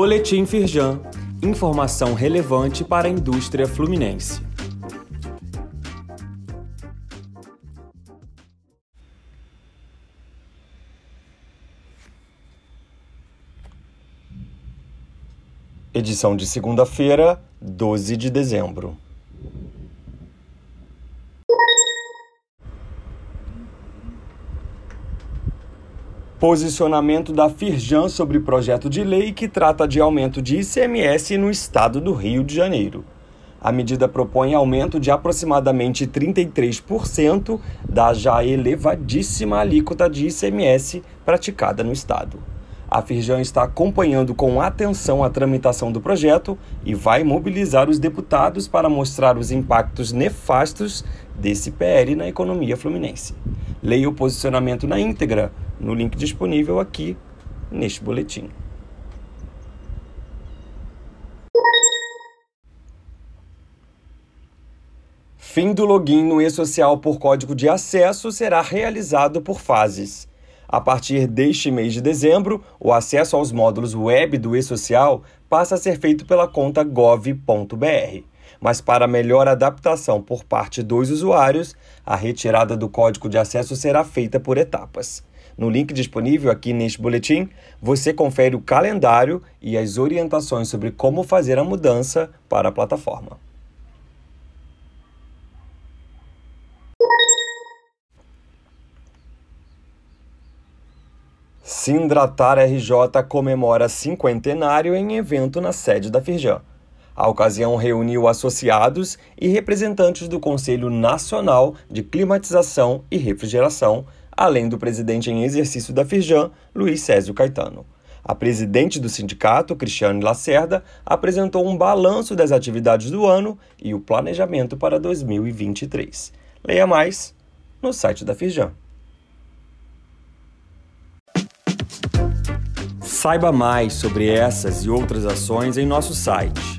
Boletim Firjan. Informação relevante para a indústria fluminense. Edição de segunda-feira, 12 de dezembro. Posicionamento da Firjan sobre projeto de lei que trata de aumento de ICMS no estado do Rio de Janeiro. A medida propõe aumento de aproximadamente 33% da já elevadíssima alíquota de ICMS praticada no estado. A Firjan está acompanhando com atenção a tramitação do projeto e vai mobilizar os deputados para mostrar os impactos nefastos desse PL na economia fluminense. Leia o posicionamento na íntegra no link disponível aqui neste boletim. Fim do login no e-social por código de acesso será realizado por fases. A partir deste mês de dezembro, o acesso aos módulos web do e-social passa a ser feito pela conta gov.br. Mas para melhor adaptação por parte dos usuários, a retirada do código de acesso será feita por etapas. No link disponível aqui neste boletim, você confere o calendário e as orientações sobre como fazer a mudança para a plataforma. Sindratar RJ comemora cinquentenário em evento na sede da Firjan. A ocasião reuniu associados e representantes do Conselho Nacional de Climatização e Refrigeração, além do presidente em exercício da Firjan, Luiz Césio Caetano. A presidente do sindicato, Cristiane Lacerda, apresentou um balanço das atividades do ano e o planejamento para 2023. Leia mais no site da Firjan. Saiba mais sobre essas e outras ações em nosso site